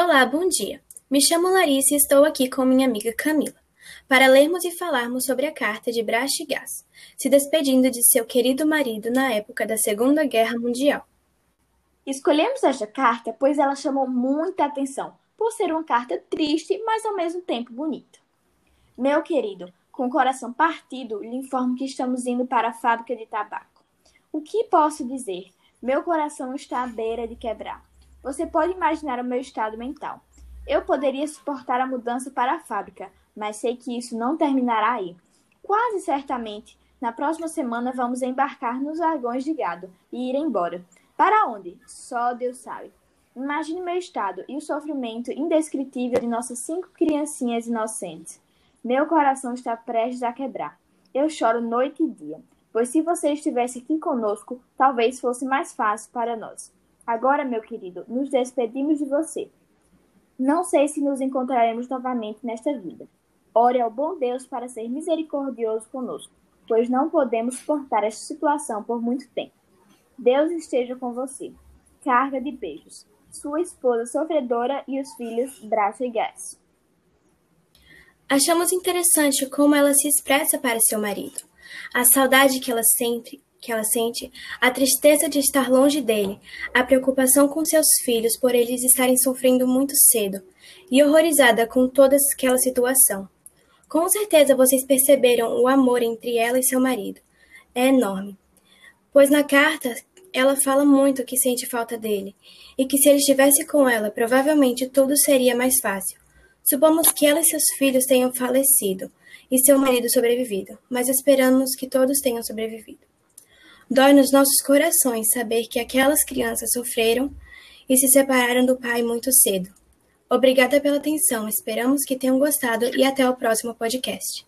Olá, bom dia. Me chamo Larissa e estou aqui com minha amiga Camila para lermos e falarmos sobre a carta de Gás, se despedindo de seu querido marido na época da Segunda Guerra Mundial. Escolhemos esta carta pois ela chamou muita atenção, por ser uma carta triste, mas ao mesmo tempo bonita. Meu querido, com o coração partido, lhe informo que estamos indo para a fábrica de tabaco. O que posso dizer? Meu coração está à beira de quebrar. Você pode imaginar o meu estado mental. Eu poderia suportar a mudança para a fábrica, mas sei que isso não terminará aí. Quase certamente, na próxima semana vamos embarcar nos vagões de gado e ir embora. Para onde? Só Deus sabe. Imagine meu estado e o sofrimento indescritível de nossas cinco criancinhas inocentes. Meu coração está prestes a quebrar. Eu choro noite e dia, pois se você estivesse aqui conosco, talvez fosse mais fácil para nós. Agora, meu querido, nos despedimos de você. Não sei se nos encontraremos novamente nesta vida. Ore ao bom Deus para ser misericordioso conosco, pois não podemos suportar esta situação por muito tempo. Deus esteja com você. Carga de beijos. Sua esposa sofredora e os filhos Braço e Gás. Achamos interessante como ela se expressa para seu marido. A saudade que ela sente, que ela sente, a tristeza de estar longe dele, a preocupação com seus filhos por eles estarem sofrendo muito cedo, e horrorizada com toda aquela situação. Com certeza vocês perceberam o amor entre ela e seu marido. É enorme. Pois na carta ela fala muito que sente falta dele e que se ele estivesse com ela, provavelmente tudo seria mais fácil. Supomos que ela e seus filhos tenham falecido e seu marido sobrevivido, mas esperamos que todos tenham sobrevivido. Dói nos nossos corações saber que aquelas crianças sofreram e se separaram do pai muito cedo. Obrigada pela atenção, esperamos que tenham gostado e até o próximo podcast.